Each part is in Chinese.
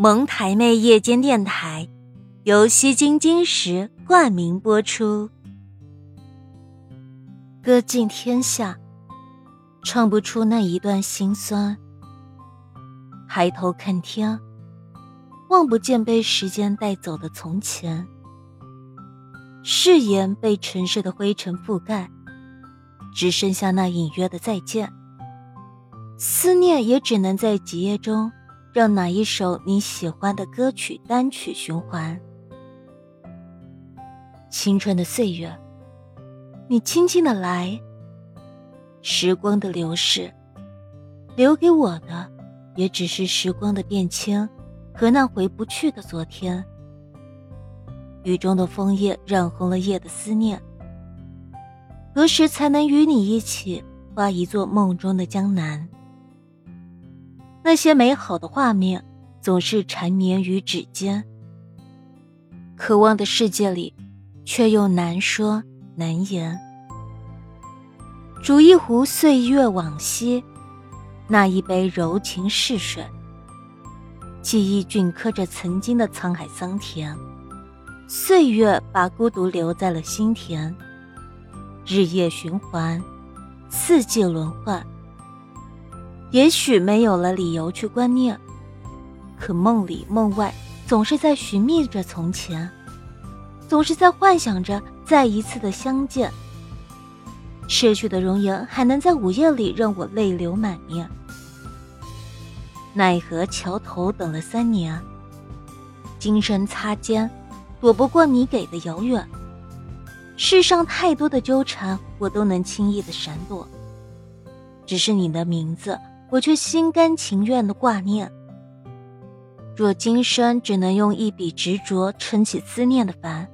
蒙台妹夜间电台由西京金石冠名播出。歌尽天下，唱不出那一段心酸。抬头看天，望不见被时间带走的从前。誓言被尘世的灰尘覆盖，只剩下那隐约的再见。思念也只能在几夜中，让哪一首你喜欢的歌曲单曲循环。青春的岁月，你轻轻的来。时光的流逝，留给我的，也只是时光的变迁和那回不去的昨天。雨中的枫叶染红了夜的思念。何时才能与你一起画一座梦中的江南？那些美好的画面总是缠绵于指尖，渴望的世界里，却又难说难言。煮一壶岁月往昔，那一杯柔情似水，记忆镌刻着曾经的沧海桑田，岁月把孤独留在了心田，日夜循环，四季轮换。也许没有了理由去观念，可梦里梦外总是在寻觅着从前，总是在幻想着再一次的相见。逝去的容颜还能在午夜里让我泪流满面，奈何桥头等了三年，今生擦肩，躲不过你给的遥远。世上太多的纠缠，我都能轻易的闪躲，只是你的名字。我却心甘情愿的挂念。若今生只能用一笔执着撑起思念的帆，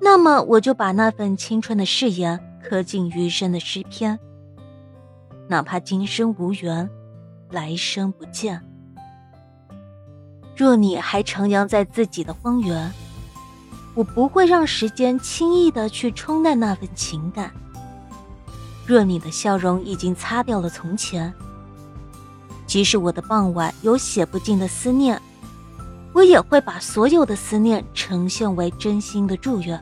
那么我就把那份青春的誓言刻进余生的诗篇。哪怕今生无缘，来生不见。若你还徜徉在自己的荒原，我不会让时间轻易的去冲淡那份情感。若你的笑容已经擦掉了从前。即使我的傍晚有写不尽的思念，我也会把所有的思念呈现为真心的祝愿，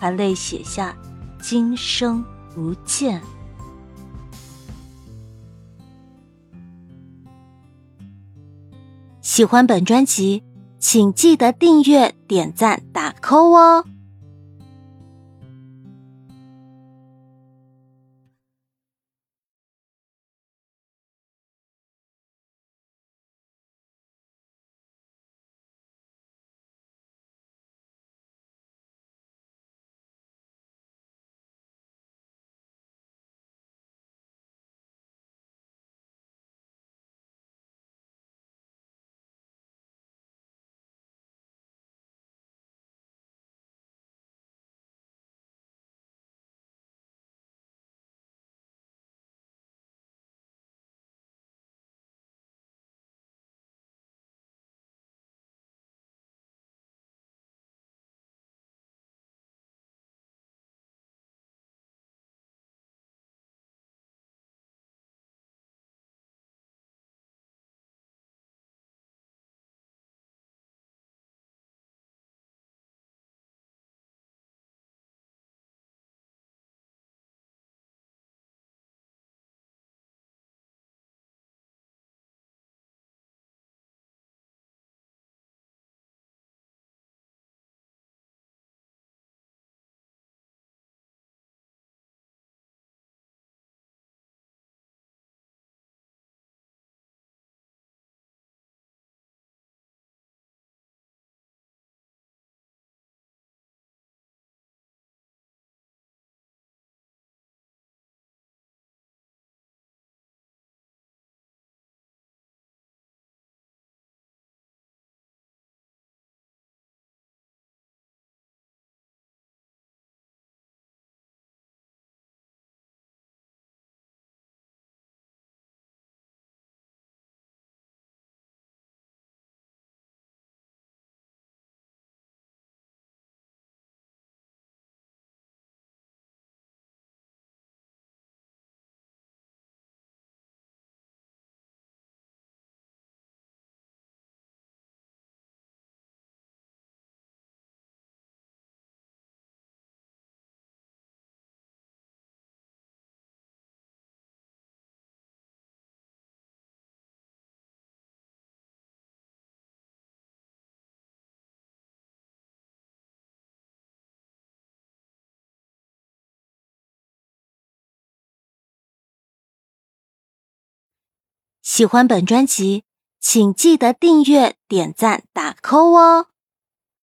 含泪写下“今生不见”。喜欢本专辑，请记得订阅、点赞、打 call 哦。喜欢本专辑，请记得订阅、点赞、打 call 哦。